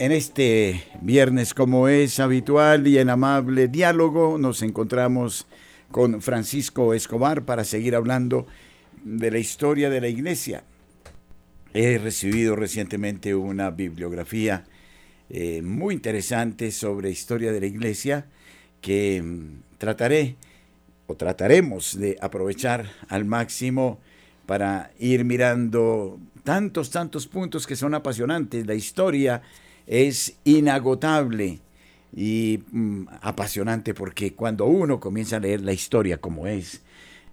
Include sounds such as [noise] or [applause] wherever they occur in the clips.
En este viernes, como es habitual y en amable diálogo, nos encontramos con Francisco Escobar para seguir hablando de la historia de la iglesia. He recibido recientemente una bibliografía eh, muy interesante sobre historia de la iglesia que mm, trataré o trataremos de aprovechar al máximo para ir mirando tantos, tantos puntos que son apasionantes. La historia es inagotable y mm, apasionante porque cuando uno comienza a leer la historia como es,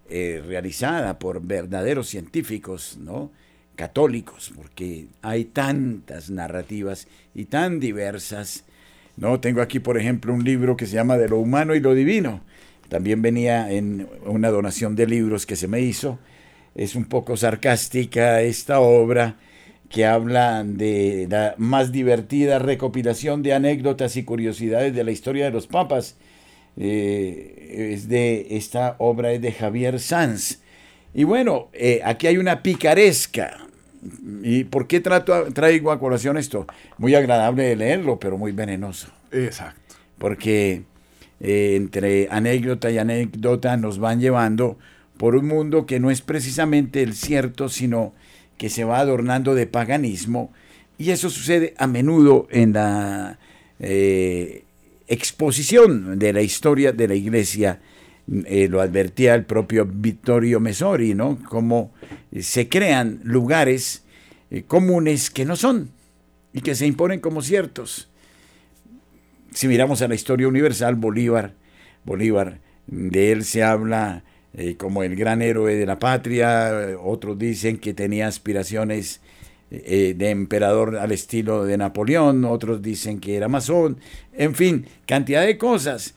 eh, realizada por verdaderos científicos, ¿no? católicos, porque hay tantas narrativas y tan diversas. No, tengo aquí, por ejemplo, un libro que se llama De lo humano y lo divino. También venía en una donación de libros que se me hizo es un poco sarcástica esta obra que habla de la más divertida recopilación de anécdotas y curiosidades de la historia de los papas. Eh, es de, esta obra es de Javier Sanz. Y bueno, eh, aquí hay una picaresca. ¿Y por qué trato, traigo a colación esto? Muy agradable de leerlo, pero muy venenoso. Exacto. Porque eh, entre anécdota y anécdota nos van llevando por un mundo que no es precisamente el cierto, sino que se va adornando de paganismo. Y eso sucede a menudo en la eh, exposición de la historia de la iglesia. Eh, lo advertía el propio Vittorio Mesori, ¿no? Cómo se crean lugares eh, comunes que no son y que se imponen como ciertos. Si miramos a la historia universal, Bolívar, Bolívar, de él se habla eh, como el gran héroe de la patria, otros dicen que tenía aspiraciones eh, de emperador al estilo de Napoleón, otros dicen que era masón, en fin, cantidad de cosas.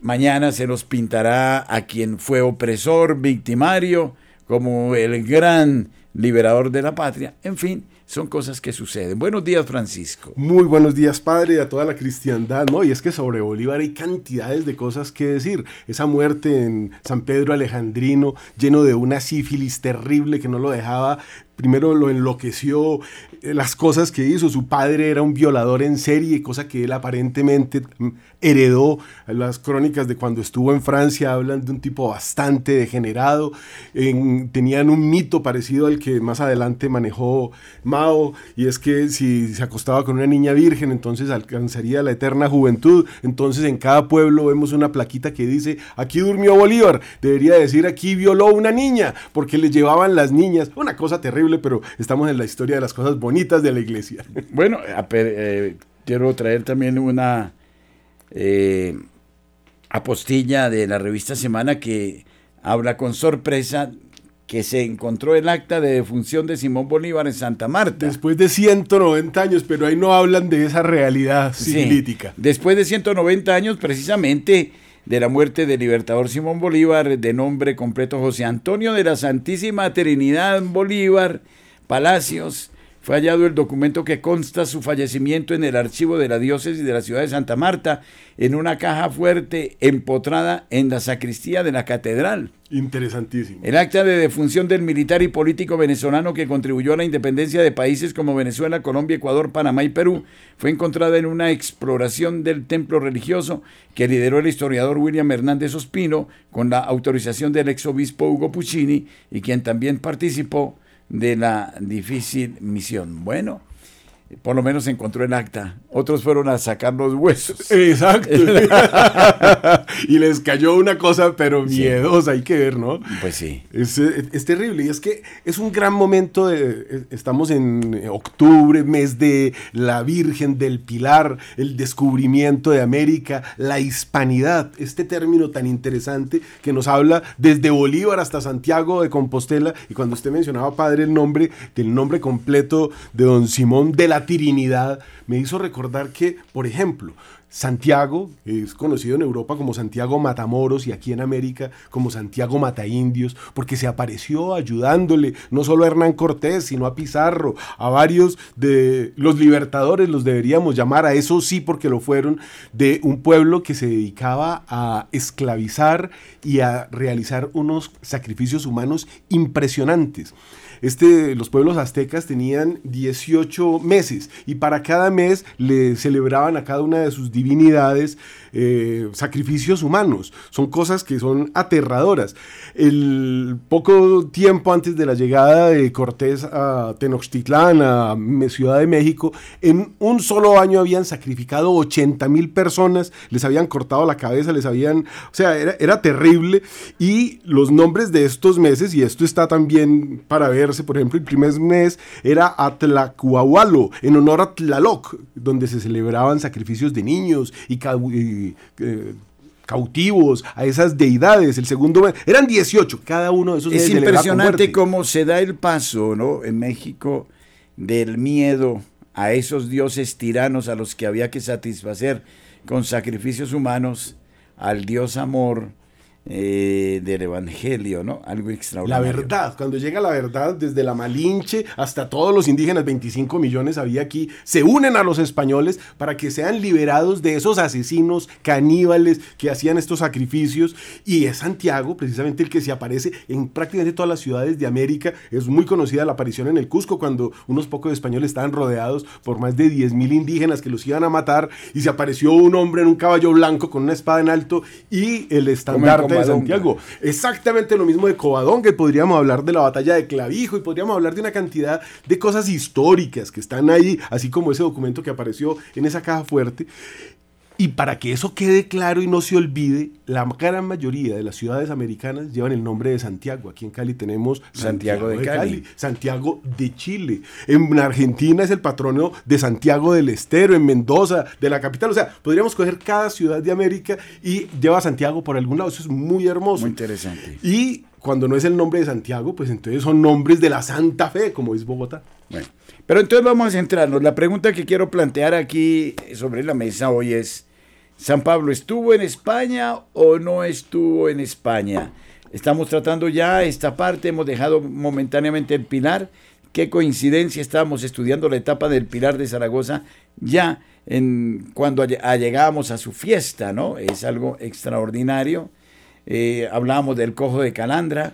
Mañana se nos pintará a quien fue opresor, victimario, como el gran liberador de la patria, en fin, son cosas que suceden. Buenos días, Francisco. Muy buenos días, padre, y a toda la cristiandad, ¿no? Y es que sobre Bolívar hay cantidades de cosas que decir. Esa muerte en San Pedro Alejandrino, lleno de una sífilis terrible que no lo dejaba primero lo enloqueció, eh, las cosas que hizo, su padre era un violador en serie, cosa que él aparentemente mm, heredó. Las crónicas de cuando estuvo en Francia hablan de un tipo bastante degenerado, tenían un mito parecido al que más adelante manejó Mao, y es que si se acostaba con una niña virgen, entonces alcanzaría la eterna juventud. Entonces en cada pueblo vemos una plaquita que dice, aquí durmió Bolívar, debería decir, aquí violó una niña, porque le llevaban las niñas, una cosa terrible pero estamos en la historia de las cosas bonitas de la iglesia. Bueno, eh, quiero traer también una eh, apostilla de la revista Semana que habla con sorpresa que se encontró el acta de defunción de Simón Bolívar en Santa Marta. Después de 190 años, pero ahí no hablan de esa realidad política. después de 190 años, precisamente de la muerte del libertador Simón Bolívar, de nombre completo José Antonio de la Santísima Trinidad Bolívar Palacios, fue hallado el documento que consta su fallecimiento en el archivo de la diócesis de la ciudad de Santa Marta, en una caja fuerte empotrada en la sacristía de la catedral. Interesantísimo. El acta de defunción del militar y político venezolano que contribuyó a la independencia de países como Venezuela, Colombia, Ecuador, Panamá y Perú fue encontrada en una exploración del templo religioso que lideró el historiador William Hernández Ospino con la autorización del ex obispo Hugo Puccini y quien también participó de la difícil misión. Bueno, por lo menos encontró el acta. Otros fueron a sacar los huesos. Exacto. [laughs] y les cayó una cosa, pero miedosa, hay que ver, ¿no? Pues sí. Es, es, terrible. Y es que es un gran momento. De, estamos en octubre, mes de la Virgen del Pilar, el descubrimiento de América, la hispanidad. Este término tan interesante que nos habla desde Bolívar hasta Santiago de Compostela. Y cuando usted mencionaba, padre, el nombre del nombre completo de don Simón de la Trinidad me hizo recordar que, por ejemplo, Santiago es conocido en Europa como Santiago Matamoros y aquí en América como Santiago Mataindios, porque se apareció ayudándole no solo a Hernán Cortés, sino a Pizarro, a varios de los libertadores, los deberíamos llamar, a eso sí porque lo fueron, de un pueblo que se dedicaba a esclavizar y a realizar unos sacrificios humanos impresionantes. Este, los pueblos aztecas tenían 18 meses y para cada mes le celebraban a cada una de sus divinidades eh, sacrificios humanos. Son cosas que son aterradoras. El poco tiempo antes de la llegada de Cortés a Tenochtitlán, a Ciudad de México, en un solo año habían sacrificado 80 mil personas, les habían cortado la cabeza, les habían, o sea, era, era terrible. Y los nombres de estos meses, y esto está también para por ejemplo, el primer mes era Atlacuahualo, en honor a Tlaloc, donde se celebraban sacrificios de niños y, y eh, cautivos, a esas deidades. El segundo eran 18, cada uno de esos. Es impresionante cómo se da el paso, ¿no? En México del miedo a esos dioses tiranos a los que había que satisfacer con sacrificios humanos al dios amor, eh, del Evangelio, ¿no? Algo extraordinario. La verdad, cuando llega la verdad, desde la Malinche hasta todos los indígenas, 25 millones había aquí, se unen a los españoles para que sean liberados de esos asesinos caníbales que hacían estos sacrificios. Y es Santiago, precisamente el que se aparece en prácticamente todas las ciudades de América. Es muy conocida la aparición en el Cusco, cuando unos pocos españoles estaban rodeados por más de 10 mil indígenas que los iban a matar y se apareció un hombre en un caballo blanco con una espada en alto y el estandarte de Santiago. Exactamente lo mismo de Covadonga, que podríamos hablar de la batalla de Clavijo y podríamos hablar de una cantidad de cosas históricas que están ahí, así como ese documento que apareció en esa caja fuerte. Y para que eso quede claro y no se olvide, la gran mayoría de las ciudades americanas llevan el nombre de Santiago. Aquí en Cali tenemos Santiago, de, Cali. Santiago de Chile. En Argentina es el patrono de Santiago del Estero, en Mendoza, de la capital. O sea, podríamos coger cada ciudad de América y lleva Santiago por algún lado. Eso es muy hermoso. Muy interesante. Y cuando no es el nombre de Santiago, pues entonces son nombres de la Santa Fe, como es Bogotá. Bueno, pero entonces vamos a centrarnos. La pregunta que quiero plantear aquí sobre la mesa hoy es, ¿San Pablo estuvo en España o no estuvo en España? Estamos tratando ya esta parte, hemos dejado momentáneamente el Pilar. Qué coincidencia, estábamos estudiando la etapa del Pilar de Zaragoza ya en, cuando llegábamos a su fiesta, ¿no? Es algo extraordinario. Eh, hablábamos del cojo de Calandra.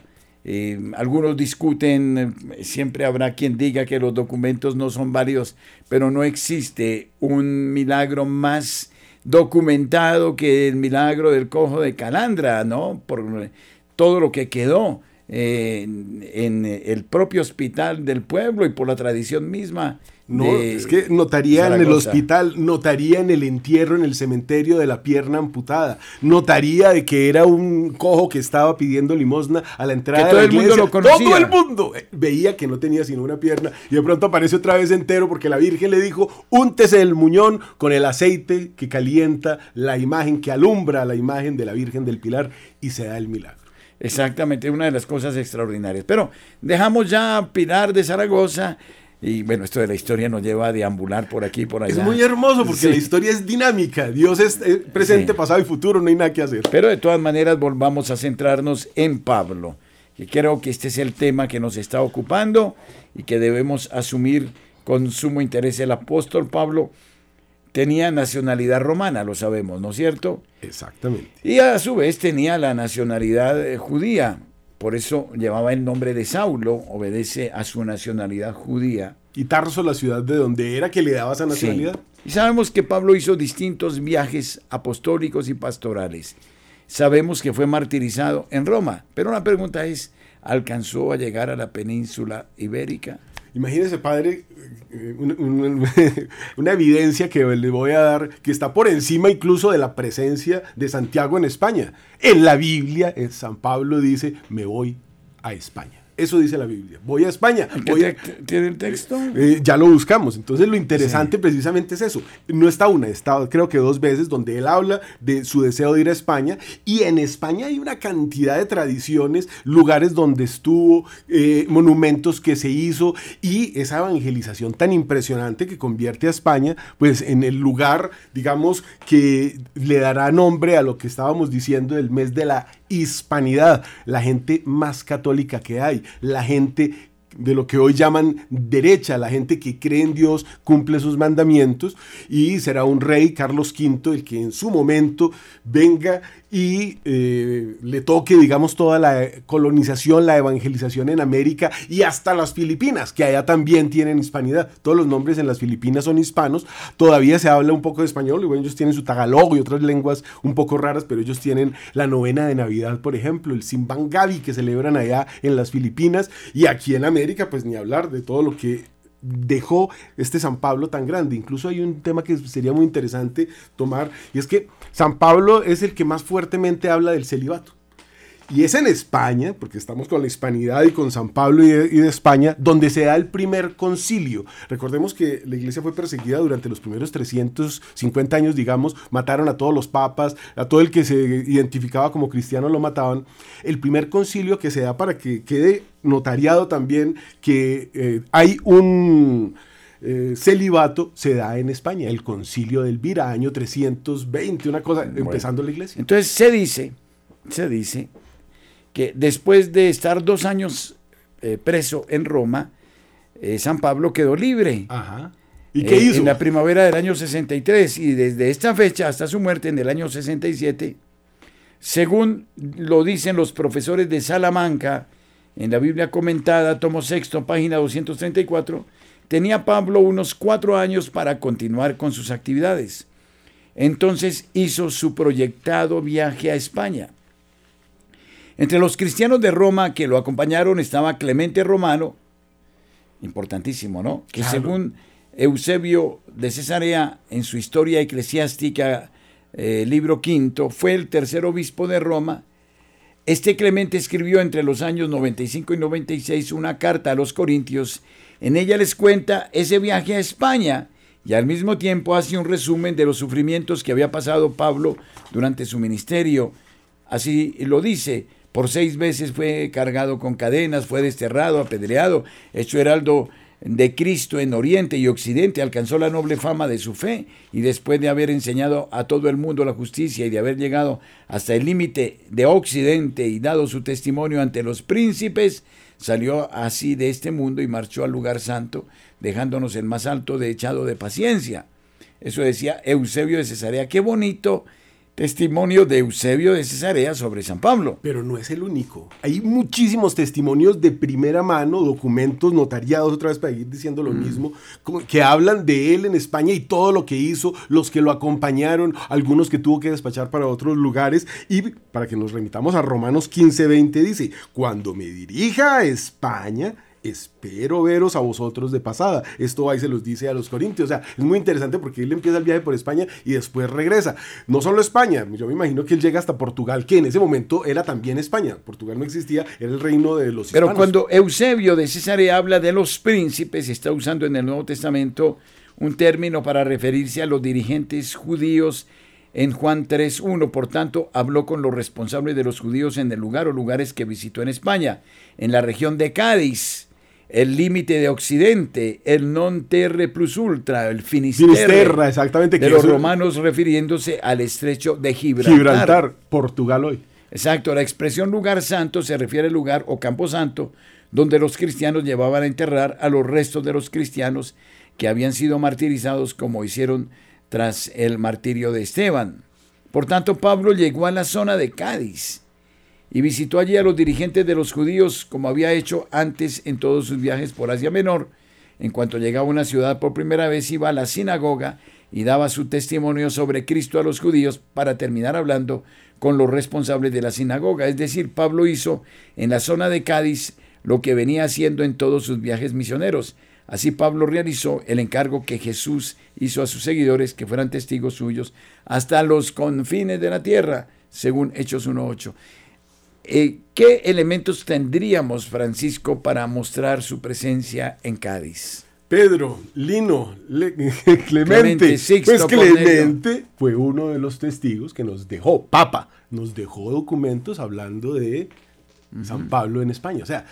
Eh, algunos discuten, eh, siempre habrá quien diga que los documentos no son válidos, pero no existe un milagro más documentado que el milagro del cojo de Calandra, ¿no? Por todo lo que quedó en el propio hospital del pueblo y por la tradición misma no, es que notaría en el hospital, notaría en el entierro, en el cementerio de la pierna amputada, notaría de que era un cojo que estaba pidiendo limosna a la entrada de todo el mundo lo conocía. Todo el mundo eh, veía que no tenía sino una pierna y de pronto aparece otra vez entero porque la Virgen le dijo, úntese el muñón con el aceite que calienta la imagen, que alumbra la imagen de la Virgen del Pilar y se da el milagro. Exactamente, una de las cosas extraordinarias. Pero dejamos ya Pilar de Zaragoza y bueno, esto de la historia nos lleva a deambular por aquí y por allá. Es muy hermoso porque la historia es dinámica. Dios es eh, presente, pasado y futuro, no hay nada que hacer. Pero de todas maneras volvamos a centrarnos en Pablo. Que creo que este es el tema que nos está ocupando y que debemos asumir con sumo interés. El apóstol Pablo tenía nacionalidad romana, lo sabemos, ¿no es cierto? Exactamente. Y a su vez tenía la nacionalidad eh, judía. Por eso llevaba el nombre de Saulo, obedece a su nacionalidad judía. Y Tarso, la ciudad de donde era que le daba esa nacionalidad. Y sabemos que Pablo hizo distintos viajes apostólicos y pastorales. Sabemos que fue martirizado en Roma, pero la pregunta es, ¿alcanzó a llegar a la península ibérica? Imagínese, padre, eh, [laughs] una, evidencia que le voy a dar que está por encima incluso de la presencia de Santiago en España. En la Biblia, San Pablo dice, me voy a España. Eso dice la Biblia. Voy a España. ¿Tiene el texto? Eh, ya lo buscamos. Entonces lo interesante precisamente es eso. No está una, está creo que dos veces donde él habla de su deseo de ir a España. Y en España hay una cantidad de tradiciones, lugares donde estuvo, eh, monumentos que se hizo y esa evangelización tan impresionante que convierte a España pues en el lugar, digamos, que le dará nombre a lo que estábamos diciendo del mes de la hispanidad, la gente más católica que hay, la gente de lo que hoy llaman derecha, la gente que cree en Dios, cumple sus mandamientos y será un rey, Carlos V, el que en su momento venga y eh, le toque, digamos, toda la colonización, la evangelización en América y hasta las Filipinas, que allá también tienen hispanidad. Todos los nombres en las Filipinas son hispanos. Todavía se habla un poco de español, y bueno, ellos tienen su tagalog y otras lenguas un poco raras, pero ellos tienen la novena de Navidad, por ejemplo, el Simbangabi que celebran allá en las Filipinas y aquí en América, pues ni hablar de todo lo que dejó este San Pablo tan grande. Incluso hay un tema que sería muy interesante tomar, y es que San Pablo es el que más fuertemente habla del celibato. Y es en España, porque estamos con la hispanidad y con San Pablo y de, España, donde se da el primer concilio. Recordemos que la iglesia fue perseguida durante los primeros 350 años, digamos, mataron a todos los papas, a todo el que se identificaba como cristiano lo mataban. El primer concilio que se da para que quede notariado también que eh, hay un... Eh, celibato se da en España, el concilio del Vira, año 320, una cosa, empezando la iglesia. Entonces se dice, se dice que después de estar dos años eh, preso en Roma, eh, San Pablo quedó libre. Ajá. ¿Y qué eh, hizo? En la primavera del año 63 y desde esta fecha hasta su muerte en el año 67, según lo dicen los profesores de Salamanca, en la Biblia comentada, tomo sexto, página 234, tenía Pablo unos cuatro años para continuar con sus actividades. Entonces hizo su proyectado viaje a España. Entre los cristianos de Roma que lo acompañaron estaba Clemente Romano, importantísimo, ¿no? Que según Eusebio de Cesarea, en su historia eclesiástica, eh, libro quinto, fue el tercer obispo de Roma. Este Clemente escribió entre los años 95 y 96 una carta a los corintios. En ella les cuenta ese viaje a España y al mismo tiempo hace un resumen de los sufrimientos que había pasado Pablo durante su ministerio. Así lo dice, por seis veces fue cargado con cadenas, fue desterrado, apedreado, hecho heraldo de Cristo en Oriente y Occidente, alcanzó la noble fama de su fe y después de haber enseñado a todo el mundo la justicia y de haber llegado hasta el límite de Occidente y dado su testimonio ante los príncipes, salió así de este mundo y marchó al lugar santo, dejándonos el más alto de echado de paciencia. Eso decía Eusebio de Cesarea. Qué bonito testimonio de Eusebio de Cesarea sobre San Pablo. Pero no es el único. Hay muchísimos testimonios de primera mano, documentos notariados, otra vez para ir diciendo lo mm. mismo, que hablan de él en España y todo lo que hizo, los que lo acompañaron, algunos que tuvo que despachar para otros lugares. Y para que nos remitamos a Romanos 15, 20, dice, cuando me dirija a España, espero veros a vosotros de pasada. Esto ahí se los dice a los corintios. O sea, es muy interesante porque él empieza el viaje por España y después regresa. No solo España, yo me imagino que él llega hasta Portugal, que en ese momento era también España. Portugal no existía, era el reino de los Pero cuando Eusebio de Cesarea habla de los príncipes, está usando en el Nuevo Testamento un término para referirse a los dirigentes judíos en Juan 3.1. Por tanto, habló con los responsables de los judíos en el lugar o lugares que visitó en España, en la región de Cádiz el límite de Occidente, el non terre plus ultra, el finisterre, exactamente, de los romanos refiriéndose al estrecho de Gibraltar. Gibraltar, Portugal hoy. Exacto, la expresión lugar santo se refiere al lugar o campo santo donde los cristianos llevaban a enterrar a los restos de los cristianos que habían sido martirizados como hicieron tras el martirio de Esteban. Por tanto, Pablo llegó a la zona de Cádiz y visitó allí a los dirigentes de los judíos como había hecho antes en todos sus viajes por Asia Menor. En cuanto llegaba a una ciudad por primera vez iba a la sinagoga y daba su testimonio sobre Cristo a los judíos para terminar hablando con los responsables de la sinagoga. Es decir, Pablo hizo en la zona de Cádiz lo que venía haciendo en todos sus viajes misioneros. Así Pablo realizó el encargo que Jesús hizo a sus seguidores que fueran testigos suyos hasta los confines de la tierra, según Hechos 1.8 eh, ¿qué elementos tendríamos, Francisco, para mostrar su presencia en Cádiz? Pedro, Lino, [laughs] Clemente. pues Clemente fue uno de los testigos que nos dejó, Papa, nos dejó documentos hablando de San Pablo en España. O sea,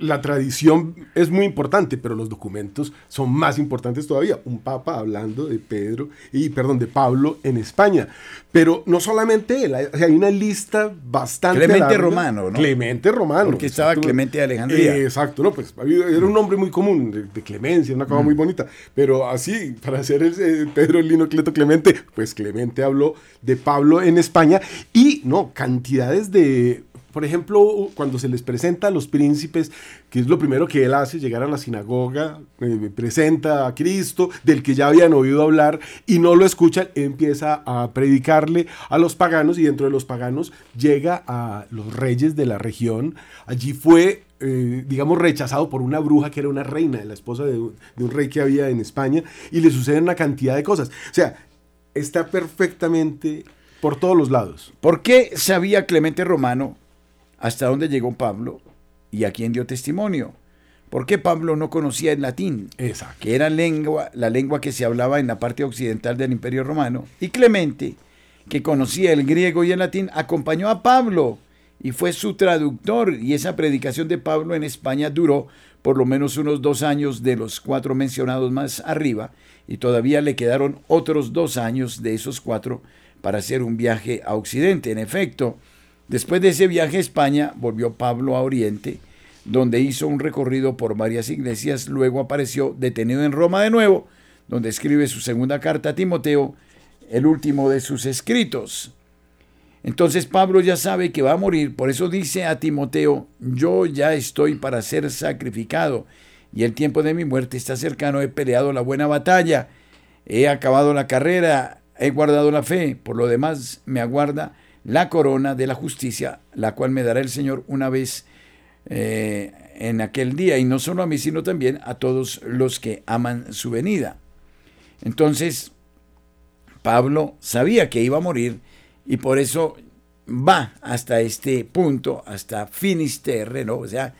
la tradición es muy importante, pero los documentos son más importantes todavía. Un papa hablando de Pedro y, perdón, de Pablo en España. Pero no solamente él, hay una lista bastante Clemente Romano, ¿no? Clemente Romano. Porque estaba Clemente de Alejandría. exacto, no, pues era un nombre muy común de, clemencia, una cosa muy bonita. Pero así, para hacer el, eh, Pedro Lino Cleto Clemente, pues Clemente habló de Pablo en España y, no, cantidades de por ejemplo, cuando se les presenta a los príncipes, que es lo primero que él hace, llegar a la sinagoga, eh, presenta a Cristo, del que ya habían oído hablar, y no lo escuchan, empieza a predicarle a los paganos, y dentro de los paganos llega a los reyes de la región. Allí fue eh, digamos, rechazado por una bruja que era una reina, la esposa de, de, un rey que había en España, y le suceden una cantidad de cosas. O sea, está perfectamente por todos los lados. ¿Por qué sabía Clemente Romano hasta dónde llegó Pablo y a quién dio testimonio. Porque Pablo no conocía el latín, que era lengua, la lengua que se hablaba en la parte occidental del Imperio Romano, y Clemente, que conocía el griego y el latín, acompañó a Pablo y fue su traductor, y esa predicación de Pablo en España duró por lo menos unos dos años de los cuatro mencionados más arriba, y todavía le quedaron otros dos años de esos cuatro para hacer un viaje a Occidente. En efecto, Después de ese viaje a España, volvió Pablo a Oriente, donde hizo un recorrido por varias iglesias, luego apareció detenido en Roma de nuevo, donde escribe su segunda carta a Timoteo, el último de sus escritos. Entonces Pablo ya sabe que va a morir, por eso dice a Timoteo, yo ya estoy para ser sacrificado, y el tiempo de mi muerte está cercano, he peleado la buena batalla, he acabado la carrera, he guardado la fe, por lo demás me aguarda la corona de la justicia, la cual me dará el Señor una vez eh, en aquel día, y no solo a mí, sino también a todos los que aman su venida. Entonces, Pablo sabía que iba a morir y por eso va hasta este punto, hasta Finisterre, ¿no? O sea,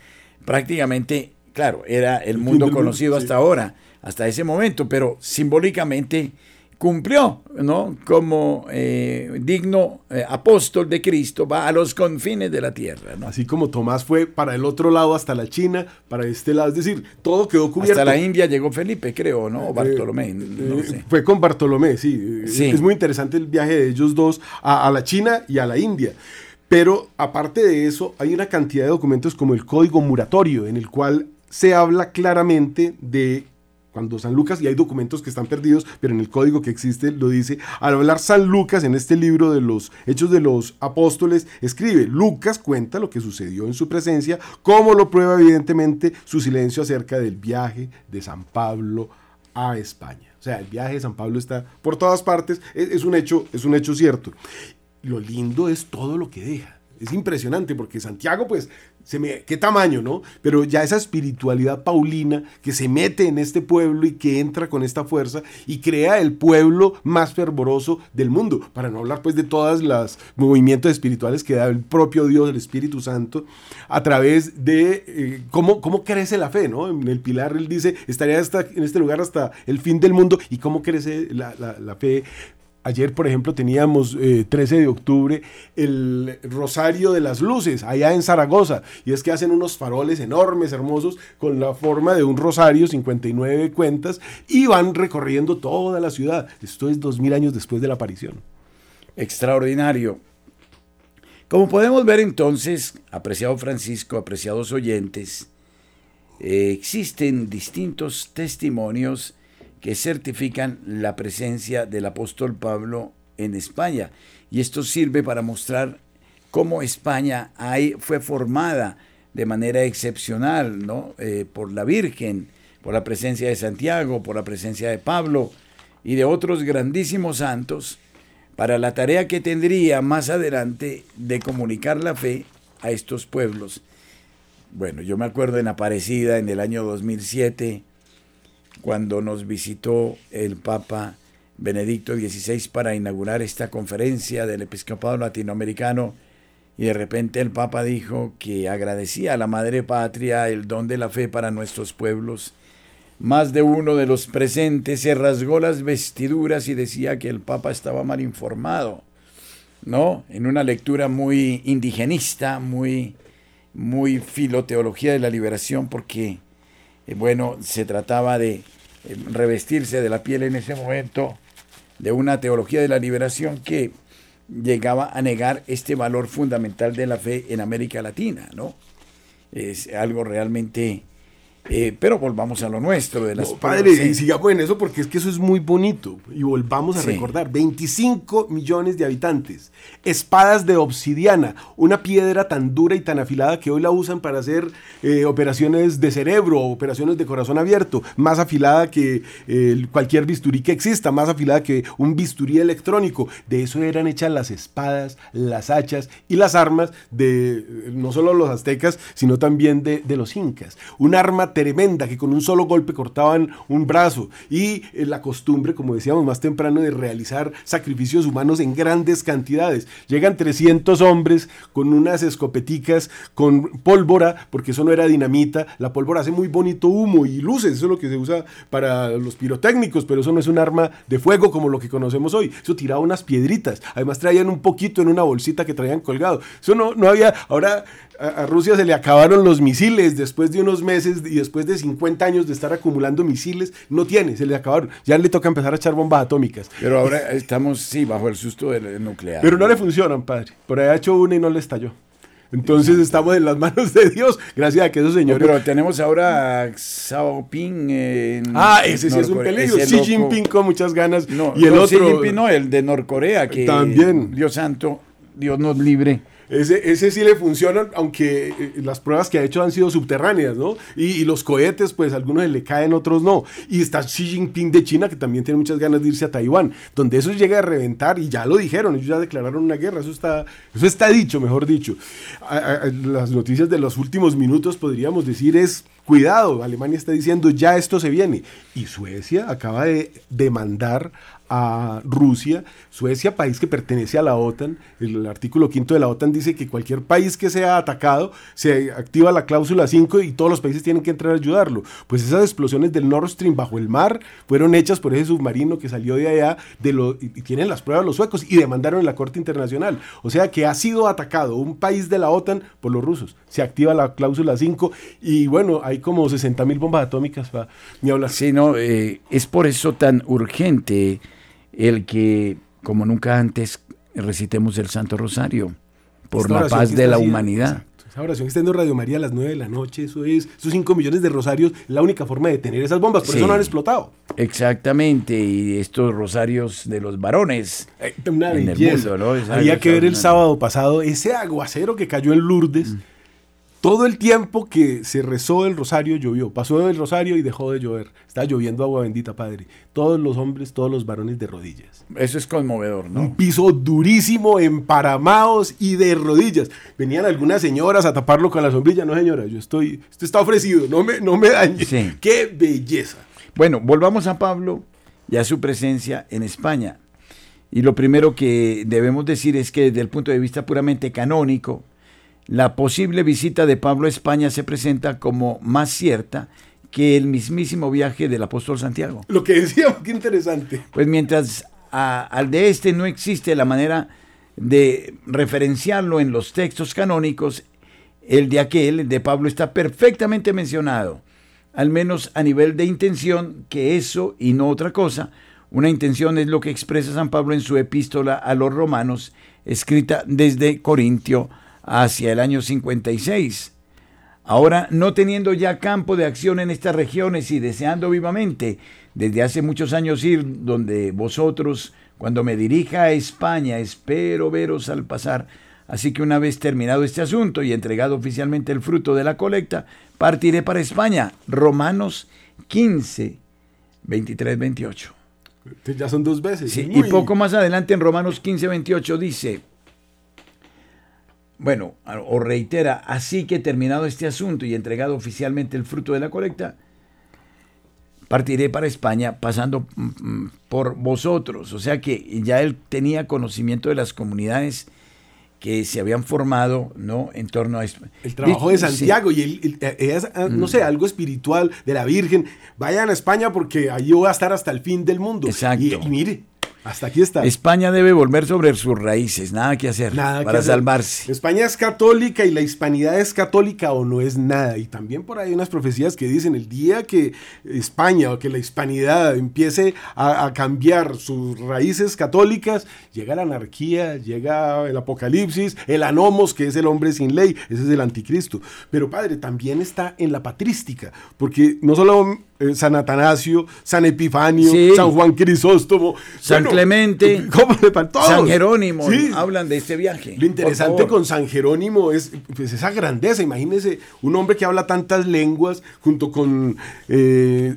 prácticamente, claro, era el mundo conocido hasta ahora, hasta ese momento, pero simbólicamente cumplió, ¿no? Como eh, digno eh, apóstol de Cristo, va a los confines de la tierra, ¿no? Así como Tomás fue para el otro lado, hasta la China, para este lado, es decir, todo quedó cubierto. Hasta la India llegó Felipe, creo, ¿no? O eh, Bartolomé, Fue con Bartolomé, sí. Es muy interesante el viaje de ellos dos a, a la China y a la India. Pero aparte de eso, hay una cantidad de documentos como el Código Muratorio, en el cual se habla claramente de cuando San Lucas, y hay documentos que están perdidos, pero en el código que existe lo dice, al hablar San Lucas en este libro de los Hechos de los Apóstoles, escribe, Lucas cuenta lo que sucedió en su presencia, como lo prueba evidentemente su silencio acerca del viaje de San Pablo a España. O sea, el viaje de San Pablo está por todas partes, es, un, hecho, es un hecho cierto. Lo lindo es todo lo que deja. Es impresionante porque Santiago, pues, qué tamaño, ¿no? Pero ya esa espiritualidad paulina que se mete en este pueblo y que entra con esta fuerza y crea el pueblo más fervoroso del mundo, para no hablar pues de todos los movimientos espirituales que da el propio Dios, el Espíritu Santo, a través de eh, cómo, cómo crece la fe, ¿no? En el pilar él dice, estaría hasta, en este lugar hasta el fin del mundo y cómo crece la, la fe Ayer, por ejemplo, teníamos 13 eh, de octubre el Rosario de las Luces, allá en Zaragoza. Y es que hacen unos faroles enormes, hermosos, con la forma de un rosario, 59 cuentas, y van recorriendo toda la ciudad. Esto es 2000 años después de la aparición. Extraordinario. Como podemos ver entonces, apreciado Francisco, apreciados oyentes, eh, existen distintos testimonios que certifican la presencia del apóstol Pablo en España. Y esto sirve para mostrar cómo España fue formada de manera excepcional ¿no? Eh, por la Virgen, por la presencia de Santiago, por la presencia de Pablo y de otros grandísimos santos, para la tarea que tendría más adelante de comunicar la fe a estos pueblos. Bueno, yo me acuerdo en Aparecida en el año 2007, cuando nos visitó el Papa Benedicto XVI para inaugurar esta conferencia del episcopado latinoamericano y de repente el Papa dijo que agradecía a la Madre Patria el don de la fe para nuestros pueblos. Más de uno de los presentes se rasgó las vestiduras y decía que el Papa estaba mal informado, ¿no? En una lectura muy indigenista, muy, muy filoteología de la liberación, porque, eh, bueno, se trataba de eh, revestirse de la piel en ese momento de una teología de la liberación que llegaba a negar este valor fundamental de la fe en América Latina, ¿no? Es algo realmente eh, pero volvamos a lo nuestro, de las Padre, y sigamos en eso porque es que eso es muy bonito. Y volvamos a recordar, 25 millones de habitantes, espadas de obsidiana, una piedra tan dura y tan afilada que hoy la usan para hacer eh, operaciones de cerebro, operaciones de corazón abierto, más afilada que eh, cualquier bisturí que exista, más afilada que un bisturí electrónico. De eso eran hechas las espadas, las hachas y las armas de no solo los aztecas, sino también de, de los incas. Un arma tremenda que con un solo golpe cortaban un brazo. Y eh, la costumbre, como decíamos más temprano, de realizar sacrificios humanos en grandes cantidades. Llegan 300 hombres con unas escopeticas con pólvora, porque eso no era dinamita, la pólvora hace muy bonito humo y luces, eso es lo que se usa para los pirotécnicos, pero eso no es un arma de fuego como lo que conocemos hoy, eso tiraba unas piedritas, además traían un poquito en una bolsita que traían colgado, eso no, no había, ahora a, Rusia se le acabaron los misiles después de unos meses y después de 50 años de estar acumulando misiles, no tiene, se le acabaron. Ya le toca empezar a echar bombas atómicas. Pero ahora estamos, sí, bajo el susto del nuclear. Pero no le funcionan, padre. Por ahí ha hecho una y no le estalló. Entonces estamos en las manos de Dios, gracias a que esos señores. pero tenemos ahora a Xiaoping. En ah, ese sí es un peligro. Xi Jinping con muchas ganas. No, y el otro. Xi Jinping no, el de Norcorea, que. También. Dios santo, Dios nos libre ese, ese sí le funciona, aunque eh, las pruebas que ha hecho han sido subterráneas, ¿no? Y, los cohetes, pues algunos le caen, otros no. Y está Xi Jinping de China, que también tiene muchas ganas de irse a Taiwán, donde eso llega a reventar, y ya lo dijeron, ellos ya declararon una guerra, eso está, eso está dicho, mejor dicho. las noticias de los últimos minutos, podríamos decir, es cuidado, Alemania está diciendo ya esto se viene. Y Suecia acaba de demandar a Rusia. Suecia, país que pertenece a la OTAN, el artículo quinto de la OTAN dice que cualquier país que sea atacado se activa la cláusula 5 y todos los países tienen que entrar a ayudarlo. Pues esas explosiones del Nord Stream bajo el mar fueron hechas por ese submarino que salió de allá de lo, y tienen las pruebas los suecos y demandaron en la Corte Internacional. O sea que ha sido atacado un país de la OTAN por los rusos. Se activa la cláusula 5 y bueno, hay como 60 mil bombas atómicas para ni hablar. Sí, no, eh, es por eso tan urgente el que, como nunca antes, recitemos el Santo Rosario por la paz de la humanidad. Esa oración que está en Radio María a las 9 de la noche, eso es, esos 5 millones de rosarios, la única forma de tener esas bombas, por eso no han explotado. Exactamente, y estos rosarios de los varones. Eh, una en Había que ver el sábado pasado ese aguacero que cayó en Lourdes. Mm. Todo el tiempo que se rezó el rosario llovió. Pasó el rosario y dejó de llover. Está lloviendo agua bendita, Padre. Todos los hombres, todos los varones de rodillas. Eso es conmovedor, ¿no? Un piso durísimo, emparamados y de rodillas. Venían algunas señoras a taparlo con la sombrilla. No, señora, yo estoy, esto está ofrecido, no me, no me dañe. ¡Qué belleza! Bueno, volvamos a Pablo y a su presencia en España. Y lo primero que debemos decir es que desde el punto de vista puramente canónico, la posible visita de Pablo a España se presenta como más cierta que el mismísimo viaje del apóstol Santiago. Lo que decíamos, qué interesante. Pues mientras al de este no existe la manera de referenciarlo en los textos canónicos, el de aquel, el de Pablo, está perfectamente mencionado, al menos a nivel de intención, que eso y no otra cosa. Una intención es lo que expresa San Pablo en su epístola a los romanos, escrita desde Corintio hacia el año 56. Ahora, no teniendo ya campo de acción en estas regiones y deseando vivamente desde hace muchos años ir donde vosotros, cuando me dirija a España, espero veros al pasar. Así que una vez terminado este asunto y entregado oficialmente el fruto de la colecta, partiré para España. Romanos 15, 23, 28. Ya son dos veces. Y poco más adelante en Romanos 15, 28 dice, bueno, o reitera, así que terminado este asunto y entregado oficialmente el fruto de la colecta, partiré para España pasando mm, mm, por vosotros. O sea que ya él tenía conocimiento de las comunidades que se habían formado ¿no? en torno a. El trabajo de Santiago y el, eh, ah, no sé, mm. algo espiritual de la Virgen. Vayan a España porque allí voy a estar hasta el fin del mundo. Exacto. y mire, hasta aquí está. España debe volver sobre sus raíces, nada que hacer para salvarse. España es católica y la hispanidad es católica o no es nada. Y también por ahí hay unas profecías que dicen el día que España o que la hispanidad empiece a, cambiar sus raíces católicas, llega la anarquía, llega el apocalipsis, el anomos, que es el hombre sin ley, ese es el anticristo. Pero padre, también está en la patrística, porque no solo eh, San Atanasio, San Epifanio, San Juan Crisóstomo, San Clemente, [laughs] San Jerónimo, hablan de este viaje. Lo interesante con San Jerónimo es pues, esa grandeza. Imagínese un hombre que habla tantas lenguas junto con eh,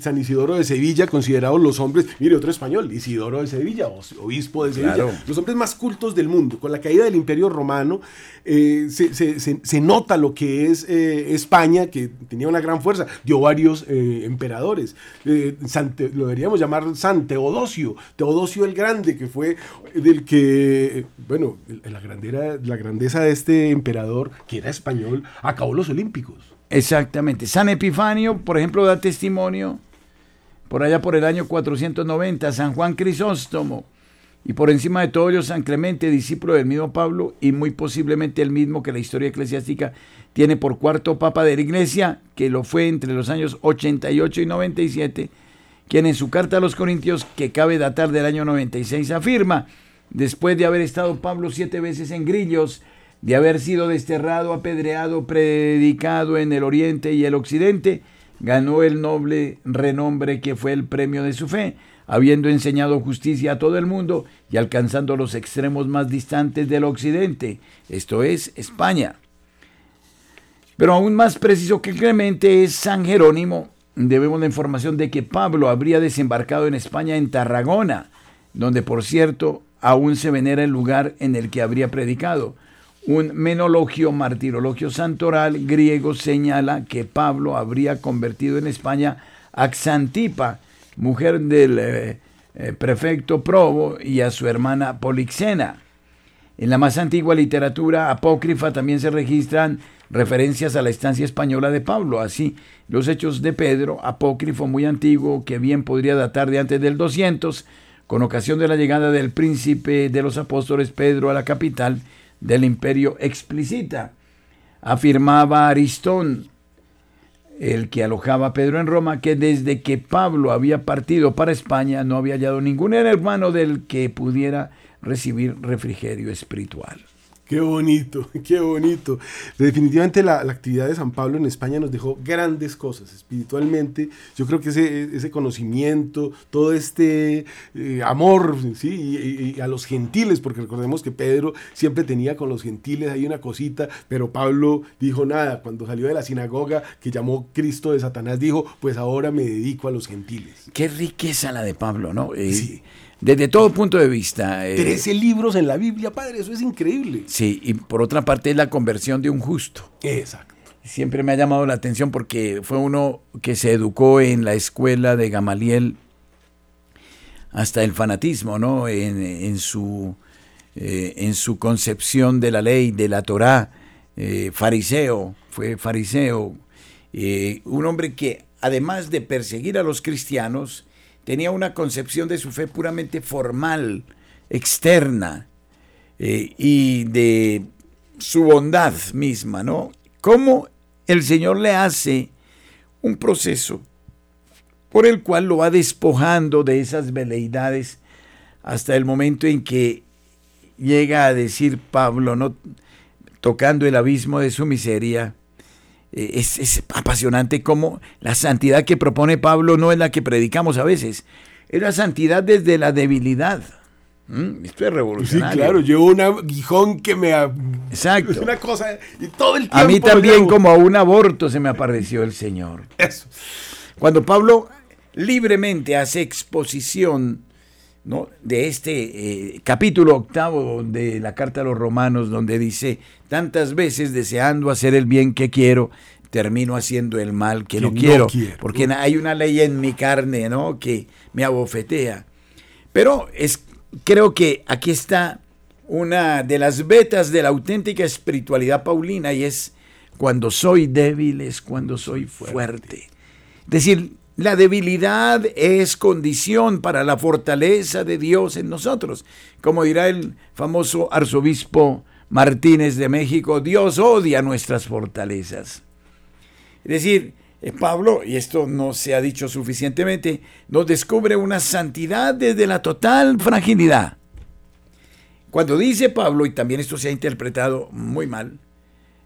San Isidoro de Sevilla, considerados los hombres, mire otro español, Isidoro de Sevilla, obispo de Sevilla, los hombres más cultos del mundo. Con la caída del Imperio Romano eh, se, nota lo que es España, que tenía una gran fuerza, dio varios emperadores. Eh, lo deberíamos llamar San Teodosio, El Grande, que fue del que, bueno, la, la grandeza de este emperador, que era español, acabó los Olímpicos. Exactamente. San Epifanio, por ejemplo, da testimonio por allá por el año 490, San Juan Crisóstomo, y por encima de todo ello San Clemente, discípulo del mismo Pablo y muy posiblemente el mismo que la historia eclesiástica tiene por cuarto papa de la iglesia, que lo fue entre los años 88 y 97, quien en su carta a los Corintios, que cabe datar del año 96, afirma, después de haber estado Pablo siete veces en grillos, de haber sido desterrado, apedreado, predicado en el oriente y el occidente, ganó el noble renombre que fue el premio de su fe, habiendo enseñado justicia a todo el mundo y alcanzando los extremos más distantes del occidente, esto es España. Pero aún más preciso que Clemente es San Jerónimo. Debemos la información de que Pablo habría desembarcado en España en Tarragona, donde por cierto aún se venera el lugar en el que habría predicado. Un menologio martirologio santoral griego señala que Pablo habría convertido en España a Xantipa, mujer del eh, eh, prefecto Probo, y a su hermana Polixena. En la más antigua literatura apócrifa también se registran referencias a la estancia española de Pablo. Así, los hechos de Pedro, apócrifo muy antiguo que bien podría datar de antes del 200, con ocasión de la llegada del príncipe de los apóstoles Pedro a la capital del imperio explicita. Afirmaba Aristón, el que alojaba a Pedro en Roma, que desde que Pablo había partido para España no había hallado ningún hermano del que pudiera recibir refrigerio espiritual. Qué bonito, [laughs] qué bonito. Definitivamente la, actividad de San Pablo en España nos dejó grandes cosas espiritualmente. Yo creo que ese, ese conocimiento, todo este eh, amor ¿sí? Y, a los gentiles, porque recordemos que Pedro siempre tenía con los gentiles ahí una cosita, pero Pablo dijo nada. Cuando salió de la sinagoga que llamó Cristo de Satanás, dijo, pues ahora me dedico a los gentiles. Qué riqueza la de Pablo, ¿no? Eh, sí desde todo punto de vista. Eh, Trece libros en la Biblia, padre, eso es increíble. Sí, y por otra parte es la conversión de un justo. Exacto. Siempre me ha llamado la atención porque fue uno que se educó en la escuela de Gamaliel hasta el fanatismo, ¿no? En, su, eh, en su concepción de la ley, de la Torá, eh, fariseo, fue fariseo, un hombre que además de perseguir a los cristianos, tenía una concepción de su fe puramente formal, externa, eh, y de su bondad misma, ¿no? Cómo el Señor le hace un proceso por el cual lo va despojando de esas veleidades hasta el momento en que llega a decir Pablo, ¿no? tocando el abismo de su miseria, eh, es, apasionante como la santidad que propone Pablo no es la que predicamos a veces. Es la santidad desde la debilidad. ¿Mm? Esto es revolucionario. Sí, claro, llevo un aguijón que me... Exacto. [laughs] Una cosa... Y todo el tiempo a mí también como a un aborto se me apareció el Señor. [laughs] Eso. Cuando Pablo libremente hace exposición ¿no? de este eh, capítulo octavo de la carta a los romanos, donde dice, tantas veces deseando hacer el bien que quiero, termino haciendo el mal que, no, quiero, porque hay una ley en mi carne ¿no? que me abofetea. Pero es, creo que aquí está una de las vetas de la auténtica espiritualidad paulina y es cuando soy débil es cuando soy fuerte. Es decir, la debilidad es condición para la fortaleza de Dios en nosotros. Como dirá el famoso arzobispo Martínez de México, Dios odia nuestras fortalezas. Es decir, eh, Pablo, y esto no se ha dicho suficientemente, nos descubre una santidad desde la total fragilidad. Cuando dice Pablo, y también esto se ha interpretado muy mal,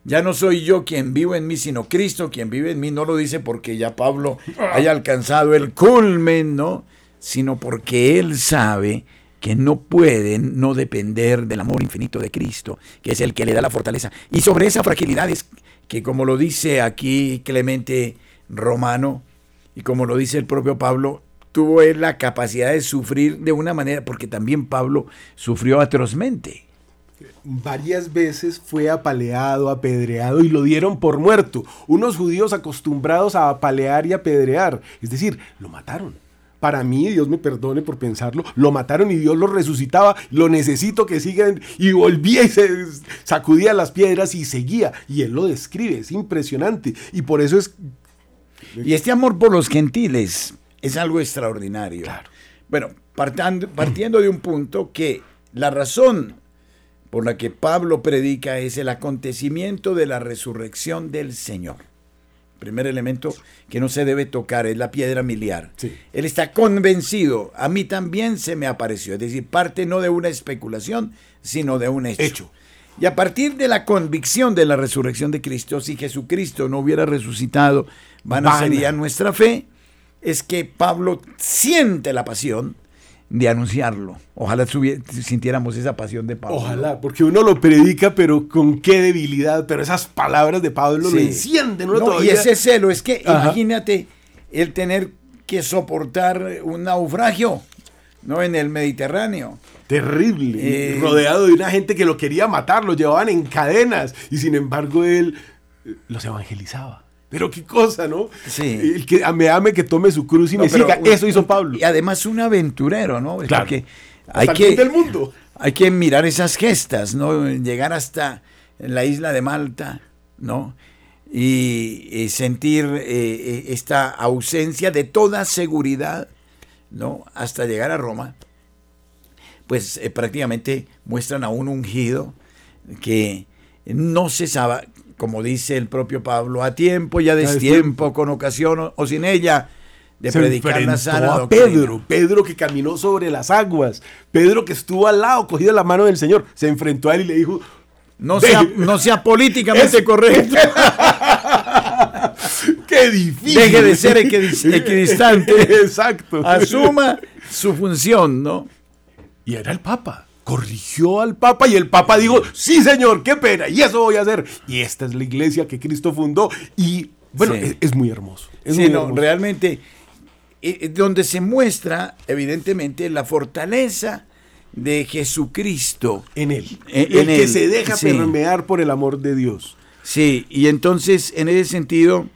ya no soy yo quien vivo en mí, sino Cristo quien vive en mí, no lo dice porque ya Pablo haya alcanzado el culmen, ¿no? Sino porque él sabe que no pueden no depender del amor infinito de Cristo, que es el que le da la fortaleza. Y sobre esa fragilidad es que como lo dice aquí Clemente Romano, y como lo dice el propio Pablo, tuvo él la capacidad de sufrir de una manera, porque también Pablo sufrió atrozmente. Varias veces fue apaleado, apedreado y lo dieron por muerto. Unos judíos acostumbrados a apalear y apedrear. Es decir, lo mataron. Para mí, Dios me perdone por pensarlo, lo mataron y Dios lo resucitaba. Lo necesito que sigan. Y volvía y se sacudía las piedras y seguía. Y él lo describe, es impresionante. Y por eso es. Y este amor por los gentiles es algo extraordinario. Bueno, partiendo de un punto que la razón por la que Pablo predica es el acontecimiento de la resurrección del Señor. Primer elemento que no se debe tocar es la piedra miliar. Él está convencido, a mí también se me apareció, es decir, parte no de una especulación, sino de un hecho. hecho. Y a partir de la convicción de la resurrección de Cristo, si Jesucristo no hubiera resucitado, vana, sería nuestra fe, es que Pablo siente la pasión de anunciarlo. Ojalá sintiéramos esa pasión de Pablo. Ojalá, porque uno lo predica, pero con qué debilidad, pero esas palabras de Pablo lo encienden. ¿no? Y ese celo, es que imagínate el tener que soportar un naufragio, ¿no? En el Mediterráneo. Terrible, eh, rodeado de una gente que lo quería matar, lo llevaban en cadenas y sin embargo él eh, los evangelizaba. Pero qué cosa, ¿no? Sí. El que me ame, que tome su cruz y me siga. Eso hizo Pablo. Y además un aventurero, ¿no? Claro. Porque hay que, del mundo. hay que mirar esas gestas, ¿no? Llegar hasta la isla de Malta, ¿no? Y, sentir eh, eh, esta ausencia de toda seguridad, ¿no? Hasta llegar a Roma. Pues eh, prácticamente muestran a un ungido que no se sabe, como dice el propio Pablo, a tiempo y a destiempo, con ocasión o, sin ella, de predicar la sana a Pedro, Pedro que caminó sobre las aguas, Pedro que estuvo al lado, cogido la mano del Señor, se enfrentó a él y le dijo, no sea, no sea políticamente correcto. [laughs] Qué difícil. Deje de ser [laughs] equidistante. Exacto. Asuma su función, ¿no? Y era el Papa corrigió al Papa y el Papa dijo, sí señor, qué pena, y eso voy a hacer. Y esta es la iglesia que Cristo fundó y bueno, es, muy hermoso. Es sí, no, realmente, eh, eh, donde se muestra evidentemente la fortaleza de Jesucristo. En él. En, el que se deja permear por el amor de Dios. Sí, y entonces en ese sentido...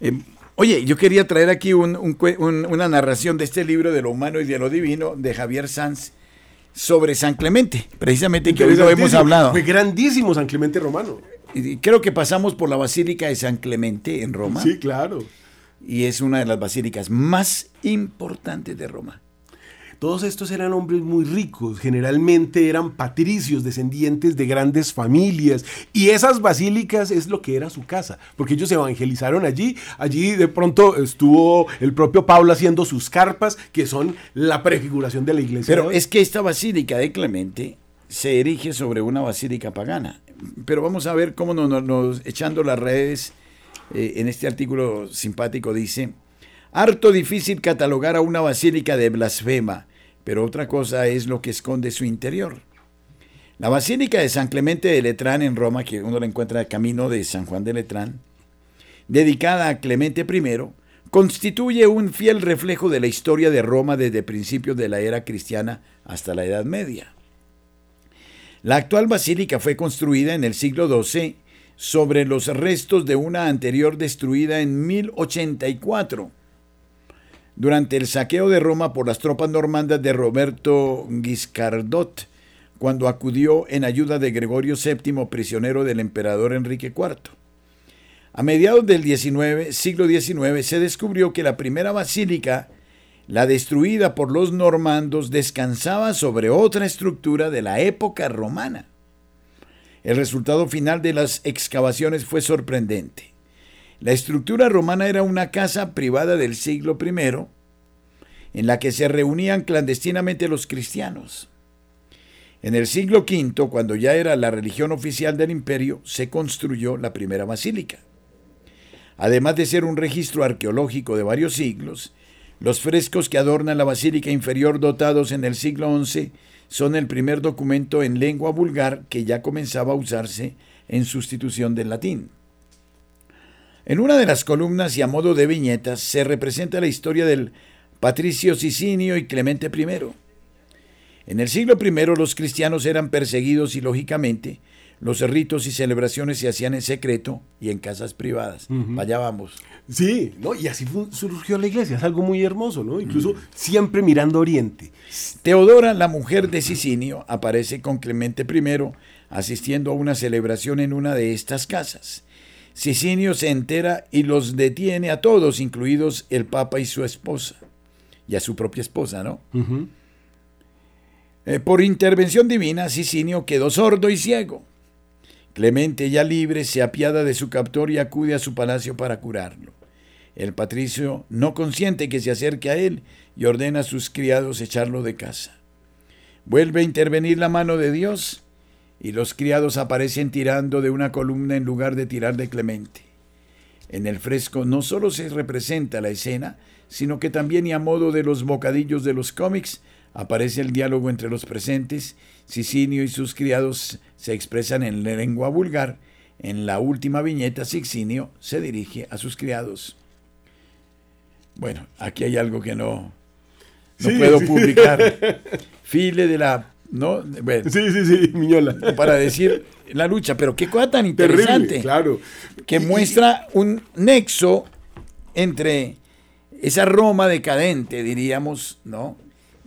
Eh, oye, yo quería traer aquí una narración de este libro de lo humano y de lo divino de Javier Sanz, sobre San Clemente, precisamente que hoy lo hemos hablado. Fue grandísimo San Clemente romano. Y creo que pasamos por la Basílica de San Clemente en Roma. Sí, claro. Y es una de las basílicas más importantes de Roma. Todos estos eran hombres muy ricos, generalmente eran patricios, descendientes de grandes familias, y esas basílicas es lo que era su casa, porque ellos evangelizaron allí, allí de pronto estuvo el propio Pablo haciendo sus carpas, que son la prefiguración de la iglesia. Pero es que esta basílica de Clemente se erige sobre una basílica pagana. Pero vamos a ver cómo nos, echando las redes eh, en este artículo simpático dice, harto difícil catalogar a una basílica de blasfema, pero otra cosa es lo que esconde su interior. La Basílica de San Clemente de Letrán en Roma, que uno la encuentra el camino de San Juan de Letrán, dedicada a Clemente I, constituye un fiel reflejo de la historia de Roma desde principios de la era cristiana hasta la Edad Media. La actual basílica fue construida en el siglo XII sobre los restos de una anterior destruida en 1084 durante el saqueo de Roma por las tropas normandas de Roberto Guiscardot, cuando acudió en ayuda de Gregorio VII, prisionero del emperador Enrique IV. A mediados del siglo XIX se descubrió que la primera basílica, la destruida por los normandos, descansaba sobre otra estructura de la época romana. El resultado final de las excavaciones fue sorprendente. La estructura romana era una casa privada del siglo I, en la que se reunían clandestinamente los cristianos. En el siglo V, cuando ya era la religión oficial del imperio, se construyó la primera basílica. Además de ser un registro arqueológico de varios siglos, los frescos que adornan la basílica inferior dotados en el siglo XI son el primer documento en lengua vulgar que ya comenzaba a usarse en sustitución del latín. En una de las columnas y a modo de viñetas se representa la historia del patricio Sicinio y Clemente I. En el siglo I los cristianos eran perseguidos y lógicamente los ritos y celebraciones se hacían en secreto y en casas privadas. Vaya vamos. Sí, ¿no? y así surgió la iglesia, es algo muy hermoso, ¿no? Incluso siempre mirando Oriente. Teodora, la mujer de Sicinio, aparece con Clemente I asistiendo a una celebración en una de estas casas. Sicinio se entera y los detiene a todos, incluidos el Papa y su esposa, y a su propia esposa, ¿no? Eh, por intervención divina, Sicinio quedó sordo y ciego. Clemente, ya libre, se apiada de su captor y acude a su palacio para curarlo. El patricio no consiente que se acerque a él y ordena a sus criados echarlo de casa. Vuelve a intervenir la mano de Dios y los criados aparecen tirando de una columna en lugar de tirar de Clemente. En el fresco no solo se representa la escena, sino que también y a modo de los bocadillos de los cómics aparece el diálogo entre los presentes, Sicinio y sus criados se expresan en lengua vulgar. En la última viñeta, Sicinio se dirige a sus criados. Bueno, aquí hay algo que no, no puedo publicar. [laughs] File de la ¿no? sí, sí, sí, Miñola. Para decir la lucha, pero qué cosa tan interesante. claro. Que muestra un nexo entre esa Roma decadente, diríamos, ¿no?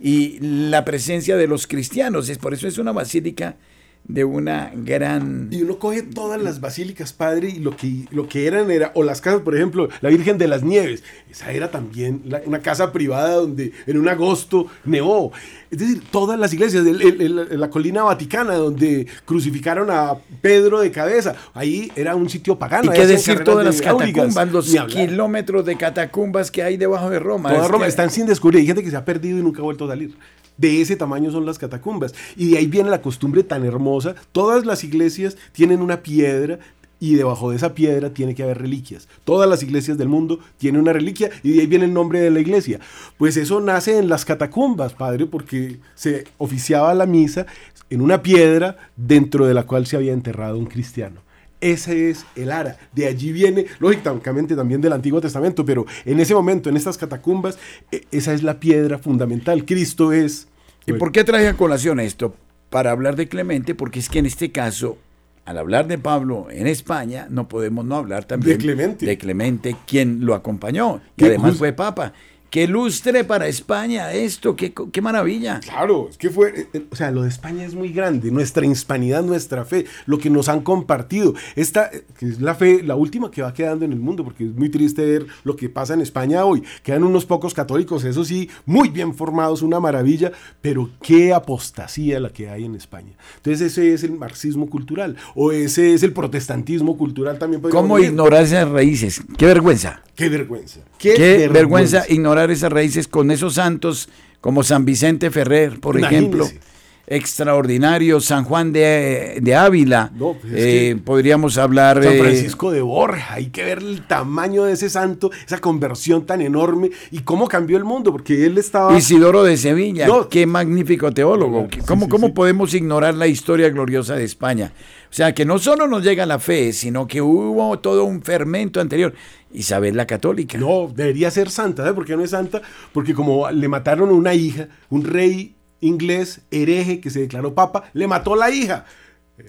y la presencia de los cristianos. Es por eso es una basílica de una gran... Y uno coge todas las basílicas, padre, y lo que, lo que eran era, o las casas, por ejemplo, la Virgen de las Nieves, esa era también una casa privada donde en un agosto nevó. Es decir, todas las iglesias, la colina vaticana donde crucificaron a Pedro de cabeza, ahí era un sitio pagano. Y qué decir todas las catacumbas, los kilómetros de catacumbas que hay debajo de Roma. Toda Roma están sin descubrir, hay gente que se ha perdido y nunca ha vuelto a salir. De ese tamaño son las catacumbas. Y de ahí viene la costumbre tan hermosa. Todas las iglesias tienen una piedra y debajo de esa piedra tiene que haber reliquias. Todas las iglesias del mundo tienen una reliquia y de ahí viene el nombre de la iglesia. Pues eso nace en las catacumbas, padre, porque se oficiaba la misa en una piedra dentro de la cual se había enterrado un cristiano. Ese es el ara. De allí viene, lógicamente también del Antiguo Testamento, pero en ese momento, en estas catacumbas, e, esa es la piedra fundamental. Cristo es ¿Y por qué traje a colación esto? Para hablar de Clemente, porque es que en este caso, al hablar de Pablo en España, no podemos no hablar también de Clemente, de Clemente quien lo acompañó y además fue papa. Qué lustre para España esto, qué, qué, maravilla. Claro, es que fue, eh, eh, o sea, lo de España es muy grande, nuestra hispanidad, nuestra fe, lo que nos han compartido. Esta, eh, que es la fe, la última que va quedando en el mundo, porque es muy triste ver lo que pasa en España hoy. Quedan unos pocos católicos, eso sí, muy bien formados, una maravilla, pero qué apostasía la que hay en España. Entonces ese es el marxismo cultural, o ese es el protestantismo cultural también. ¿Cómo ignorar esas raíces? Qué vergüenza. Qué vergüenza. Qué, vergüenza. ignorar esas raíces con esos santos como San Vicente Ferrer, por ejemplo extraordinario, San Juan de, Ávila, pues eh, podríamos hablar... San Francisco de Borja, hay que ver el tamaño de ese santo, esa conversión tan enorme y cómo cambió el mundo, porque él estaba... Isidoro de Sevilla, qué magnífico teólogo, ¿cómo, cómo podemos ignorar la historia gloriosa de España? O sea, que no solo nos llega la fe, sino que hubo todo un fermento anterior. Isabel la católica. No, debería ser santa, ¿sabes por qué no es santa? Porque como le mataron a una hija, un rey inglés hereje que se declaró papa, le mató la hija.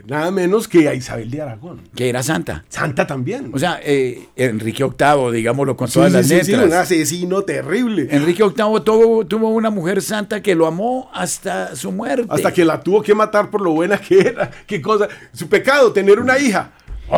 nada menos que a Isabel de Aragón. Que era santa. Santa también. O sea, eh, Enrique VIII, digámoslo con todas las sí, letras. Un asesino terrible. Enrique VIII tuvo, tuvo una mujer santa que lo amó hasta su muerte. Hasta que la tuvo que matar por lo buena que era. Qué cosa. Su pecado, tener una hija.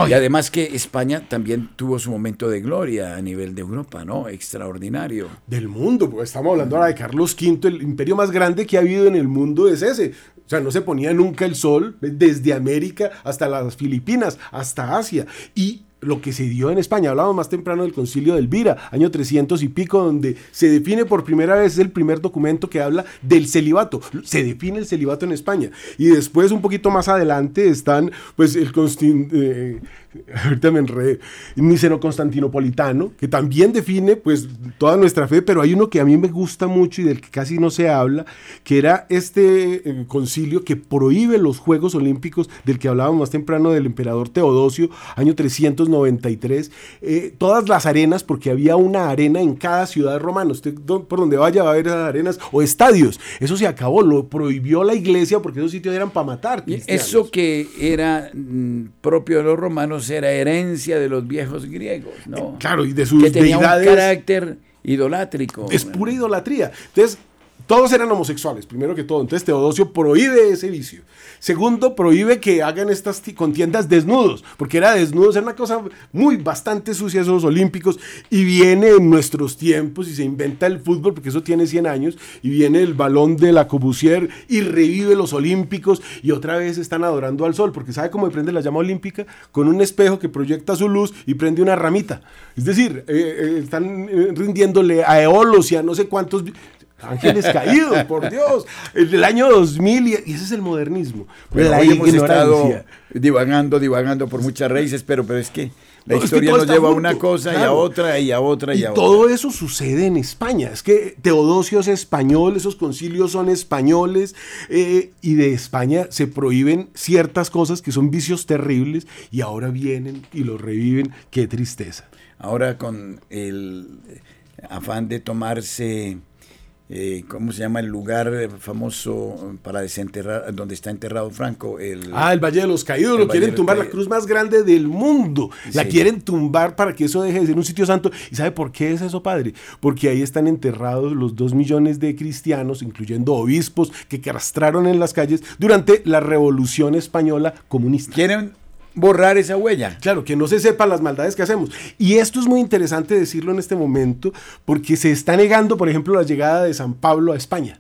Y además que España también tuvo su momento de gloria a nivel de Europa, ¿no? Extraordinario. Del mundo, porque estamos hablando ahora de Carlos V, el imperio más grande que ha habido en el mundo es ese. O sea, no se ponía nunca el sol desde América hasta las Filipinas, hasta Asia. Y lo que se dio en España. Hablábamos más temprano del concilio de Elvira, año 300 y pico, donde se define por primera vez, el primer documento que habla del celibato. Se define el celibato en España. Y después, un poquito más adelante, están, pues, el eh, [laughs] ahorita me enredé, Niceno Constantinopolitano, que también define, pues, toda nuestra fe, pero hay uno que a mí me gusta mucho y del que casi no se habla, que era este eh, concilio que prohíbe los Juegos Olímpicos, del que hablábamos más temprano, del emperador Teodosio, año 300 93, eh, todas las arenas, porque había una arena en cada ciudad romana. Usted por donde vaya va a haber arenas o estadios. Eso se acabó, lo prohibió la iglesia porque esos sitios eran para matar. Eso que era mm, propio de los romanos era herencia de los viejos griegos, ¿no? Claro, y de sus que tenía un carácter idolátrico. Es pura idolatría. Entonces, todos eran homosexuales, primero que todo. Entonces Teodosio prohíbe ese vicio. Segundo, prohíbe que hagan estas contiendas desnudos, porque era desnudos, era una cosa muy bastante sucia esos olímpicos. Y viene en nuestros tiempos y se inventa el fútbol, porque eso tiene 100 años, y viene el balón de la Cobusier y revive los olímpicos y otra vez están adorando al sol, porque ¿sabe cómo prende la llama olímpica? Con un espejo que proyecta su luz y prende una ramita. Es decir, eh, eh, están eh, rindiéndole a Eolos y a no sé cuántos Ángeles caídos, por Dios. El año 2000 y, ese es el modernismo. la hemos estado divagando, divagando por muchas raíces, pero, pero es que la historia nos lleva a una cosa y a otra y a otra y, a otra. Todo eso sucede en España. Es que Teodosio es español, esos concilios son españoles eh, y de España se prohíben ciertas cosas que son vicios terribles y ahora vienen y los reviven. Qué tristeza. Ahora con el afán de tomarse eh, ¿cómo se llama el lugar famoso para desenterrar, donde está enterrado Franco? El, ah, el Valle de los Caídos, lo quieren tumbar, la cruz más grande del mundo. La quieren tumbar para que eso deje de ser un sitio santo. ¿Y sabe por qué es eso, padre? Porque ahí están enterrados los dos millones de cristianos, incluyendo obispos, que castraron en las calles durante la Revolución Española comunista. Quieren borrar esa huella. Claro, que no se sepan las maldades que hacemos. Y esto es muy interesante decirlo en este momento porque se está negando, por ejemplo, la llegada de San Pablo a España.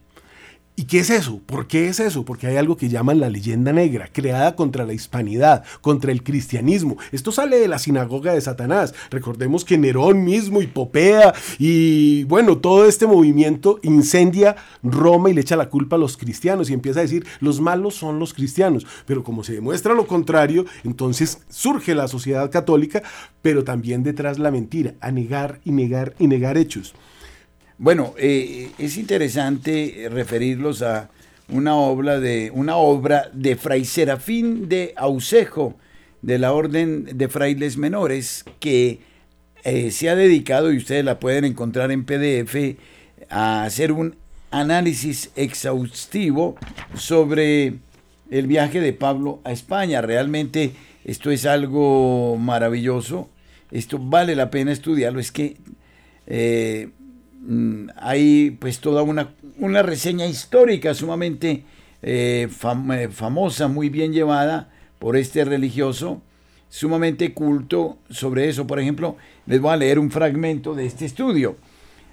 ¿Y qué es eso? ¿Por qué es eso? Porque hay algo que llaman la leyenda negra, creada contra la hispanidad, contra el cristianismo. Esto sale de la sinagoga de Satanás. Recordemos que Nerón mismo, Hipopea y bueno, todo este movimiento incendia Roma y le echa la culpa a los cristianos y empieza a decir, los malos son los cristianos. Pero como se demuestra lo contrario, entonces surge la sociedad católica, pero también detrás la mentira, a negar y negar y negar hechos. Bueno, eh, es interesante referirlos a una obra de una obra de Fray Serafín de Ausejo de la Orden de Frailes Menores que eh, se ha dedicado y ustedes la pueden encontrar en PDF a hacer un análisis exhaustivo sobre el viaje de Pablo a España. Realmente esto es algo maravilloso. Esto vale la pena estudiarlo. Es que eh, hay pues toda una, una reseña histórica sumamente eh, eh, famosa, muy bien llevada por este religioso, sumamente culto sobre eso. Por ejemplo, les voy a leer un fragmento de este estudio.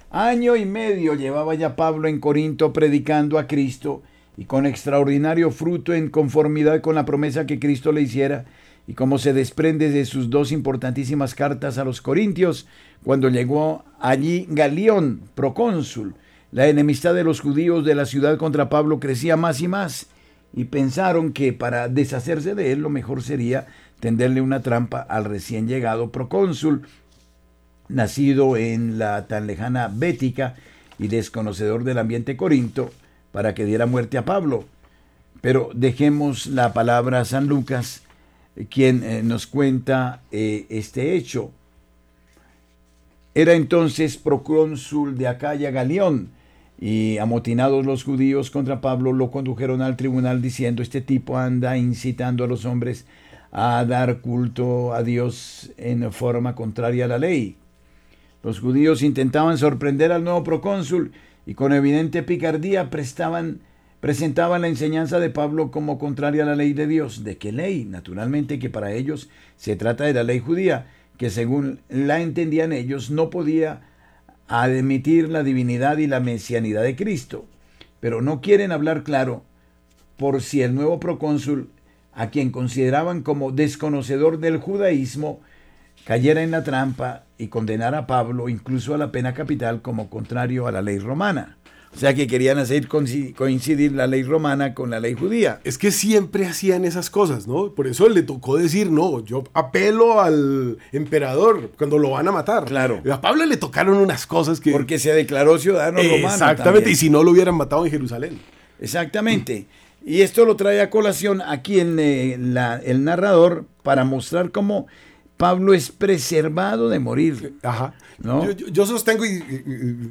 Año y medio llevaba ya Pablo en Corinto predicando a Cristo y con extraordinario fruto en conformidad con la promesa que Cristo le hiciera y como se desprende de sus dos importantísimas cartas a los Corintios, cuando llegó allí Galión, procónsul, la enemistad de los judíos de la ciudad contra Pablo crecía más y más, y pensaron que para deshacerse de él lo mejor sería tenderle una trampa al recién llegado procónsul, nacido en la tan lejana Bética y desconocedor del ambiente corinto, para que diera muerte a Pablo. Pero dejemos la palabra a San Lucas, quien eh, nos cuenta eh, este hecho. Era entonces procónsul de Acaya Galión, y amotinados los judíos contra Pablo lo condujeron al tribunal diciendo, este tipo anda incitando a los hombres a dar culto a Dios en forma contraria a la ley. Los judíos intentaban sorprender al nuevo procónsul y con evidente picardía prestaban, presentaban la enseñanza de Pablo como contraria a la ley de Dios. ¿De qué ley? Naturalmente que para ellos se trata de la ley judía, que según la entendían ellos no podía admitir la divinidad y la mesianidad de Cristo. Pero no quieren hablar claro por si el nuevo procónsul, a quien consideraban como desconocedor del judaísmo, cayera en la trampa y condenara a Pablo incluso a la pena capital como contrario a la ley romana. O sea que querían hacer coincidir la ley romana con la ley judía. Es que siempre hacían esas cosas, ¿no? Por eso le tocó decir, no, yo apelo al emperador cuando lo van a matar. Claro. A Pablo le tocaron unas cosas que... Porque se declaró ciudadano romano. Exactamente, y si no lo hubieran matado en Jerusalén. Exactamente. Y esto lo trae a colación aquí en eh, el narrador para mostrar cómo Pablo es preservado de morir. Ajá. Yo, sostengo, y,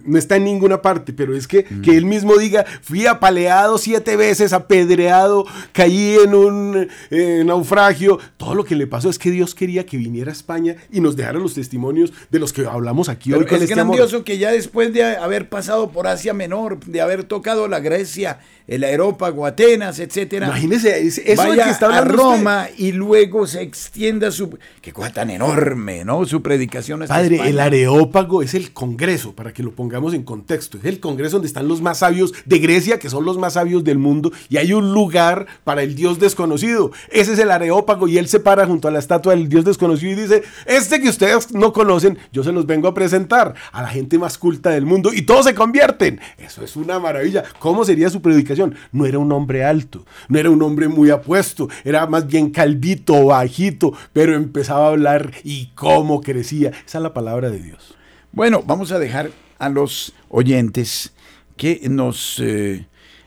no está en ninguna parte, pero es que, mm. que él mismo diga, fui apaleado siete veces, apedreado, caí en un eh, naufragio. Todo lo que le pasó es que Dios quería que viniera a España y nos dejara los testimonios de los que hablamos aquí hoy. es este grandioso que ya después de haber pasado por Asia Menor, de haber tocado la Grecia, el aerópago, Atenas, etcétera. Imagínese, eso vaya que está a Roma y luego se extienda su... Qué cosa tan enorme, ¿no? Su predicación. Padre, el areópago es el congreso, para que lo pongamos en contexto. Es el congreso donde están los más sabios de Grecia, que son los más sabios del mundo, y hay un lugar para el Dios desconocido. Ese es el areópago y él se para junto a la estatua del Dios desconocido y dice, este que ustedes no conocen, yo se los vengo a presentar a la gente más culta del mundo y todos se convierten. Eso es una maravilla. ¿Cómo sería su predicación? No era un hombre alto, no era un hombre muy apuesto, era más bien calvito, bajito, pero empezaba a hablar y cómo crecía. Esa es la palabra de Dios. Bueno, vamos a dejar a los oyentes que nos eh,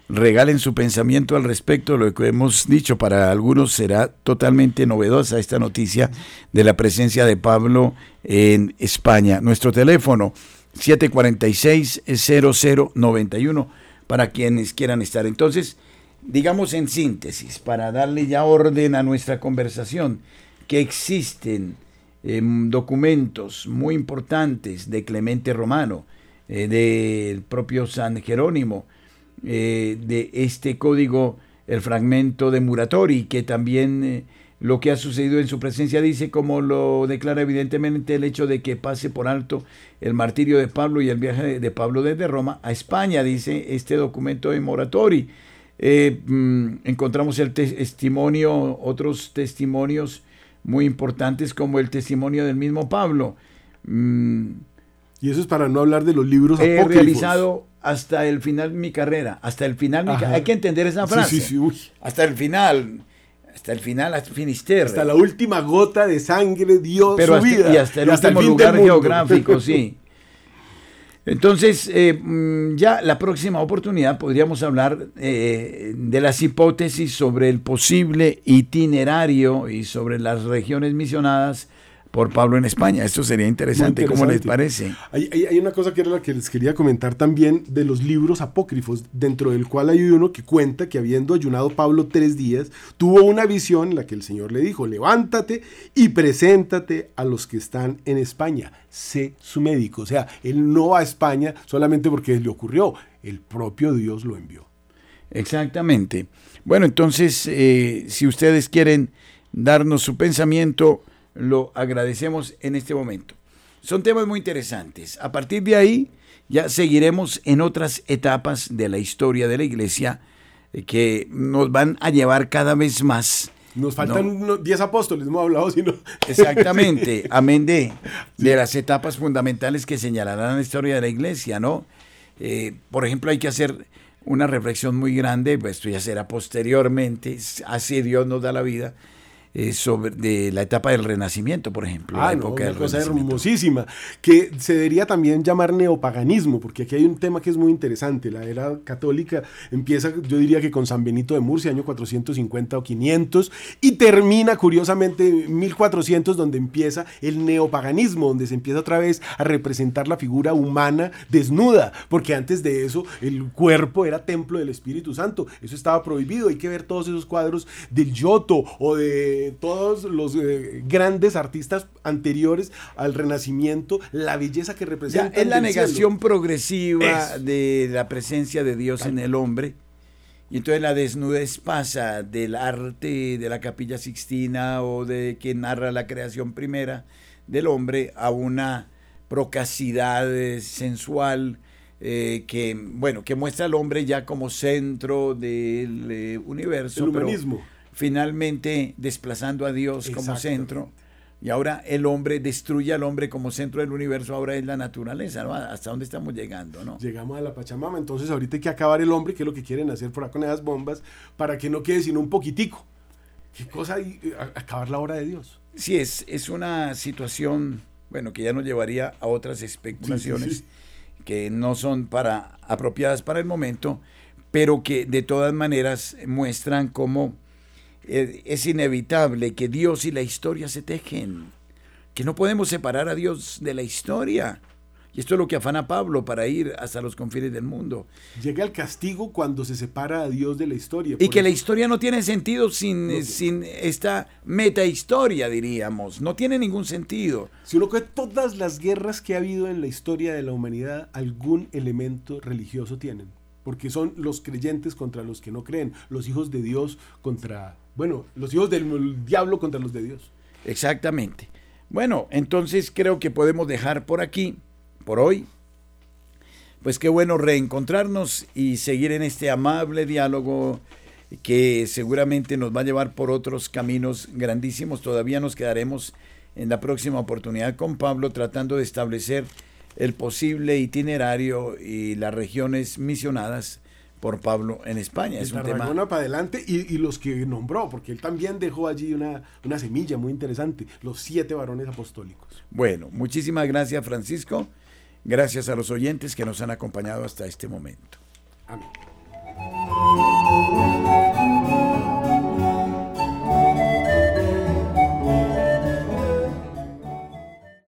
regalen su pensamiento al respecto lo que hemos dicho. Para algunos será totalmente novedosa esta noticia de la presencia de Pablo en España. Nuestro teléfono 746-0091 para quienes quieran estar. Entonces, digamos en síntesis, para darle ya orden a nuestra conversación, que existen em, documentos muy importantes de Clemente Romano, eh, del propio San Jerónimo, eh, de este código, el fragmento de Muratori, que también eh, lo que ha sucedido en su presencia dice, como lo declara evidentemente el hecho de que pase por alto el martirio de Pablo y el viaje de Pablo desde Roma a España, dice este documento de Moratori. Eh, mm, encontramos el testimonio, otros testimonios muy importantes como el testimonio del mismo Pablo. Mm, y eso es para no hablar de los libros He realizado hasta el final de mi carrera, hasta el final, mi hay que entender esa frase. Sí, sí, hasta el final hasta el final, hasta Finisterre. Hasta la última gota de sangre dio Pero su vida. Y hasta el último lugar geográfico, sí. [laughs] Entonces, eh, mm, ya la próxima oportunidad podríamos hablar eh, de las hipótesis sobre el posible itinerario y sobre las regiones misionadas por Pablo en España. Esto sería interesante, ¿cómo les parece? Hay, hay, una cosa que era la que les quería comentar también de los libros apócrifos, dentro del cual hay uno que cuenta que habiendo ayunado Pablo tres días, tuvo una visión en la que el Señor le dijo, levántate y preséntate a los que están en España, sé su médico. O sea, él no va a España solamente porque le ocurrió, el propio Dios lo envió. Exactamente. Bueno, entonces, eh, si ustedes quieren darnos su pensamiento, lo agradecemos en este momento. Son temas muy interesantes. A partir de ahí ya seguiremos en otras etapas de la historia de la iglesia eh, que nos van a llevar cada vez más. Nos faltan 10 apóstoles, no hemos hablado sino. Exactamente, [laughs] amén de, de las etapas fundamentales que señalarán la historia de la iglesia, ¿no? Eh, por ejemplo, hay que hacer una reflexión muy grande, pues esto ya será posteriormente, así Dios nos da la vida, eh, sobre de la etapa del Renacimiento, por ejemplo. Ah, no, una cosa hermosísima, que se debería también llamar neopaganismo, porque aquí hay un tema que es muy interesante. La era católica empieza, yo diría que con San Benito de Murcia, año 450 o 500, y termina curiosamente en 1400, donde empieza el neopaganismo, donde se empieza otra vez a representar la figura humana desnuda, porque antes de eso el cuerpo era templo del Espíritu Santo, eso estaba prohibido, hay que ver todos esos cuadros del Giotto o de todos los eh, grandes artistas anteriores al Renacimiento, la belleza que representa. Es la negación progresiva de la presencia de Dios en el hombre. Y entonces la desnudez pasa del arte de la capilla sixtina o de quien narra la creación primera del hombre a una procacidad eh, sensual eh, que, bueno, que muestra al hombre ya como centro del universo. El humanismo finalmente desplazando a Dios como centro. Y ahora el hombre destruye al hombre como centro del universo, ahora es la naturaleza, ¿Hasta dónde estamos llegando, no? Llegamos a la Pachamama, entonces ahorita hay que acabar el hombre, que es lo que quieren hacer por con esas bombas, para que no quede sino un poquitico. ¿Qué cosa hay? Acabar la hora de Dios. Sí, es, es una situación, bueno, que ya nos llevaría a otras especulaciones que no son para apropiadas para el momento, pero que de todas maneras muestran cómo es inevitable que Dios y la historia se tejen, que no podemos separar a Dios de la historia. Y esto es lo que afana Pablo para ir hasta los confines del mundo. Llega el castigo cuando se separa a Dios de la historia. Y que la historia no tiene sentido sin, sin esta metahistoria, diríamos. No tiene ningún sentido. Si uno que todas las guerras que ha habido en la historia de la humanidad, algún elemento religioso tienen. Porque son los creyentes contra los que no creen, los hijos de Dios contra bueno, los hijos del diablo contra los de Dios. Exactamente. Bueno, entonces creo que podemos dejar por aquí, por hoy. Pues qué bueno reencontrarnos y seguir en este amable diálogo que seguramente nos va a llevar por otros caminos grandísimos. Todavía nos quedaremos en la próxima oportunidad con Pablo tratando de establecer el posible itinerario y las regiones misionadas por Pablo en España. Es un tema... para adelante y, los que nombró, porque él también dejó allí una, una semilla muy interesante, los siete varones apostólicos. Bueno, muchísimas gracias Francisco, gracias a los oyentes que nos han acompañado hasta este momento. Amén.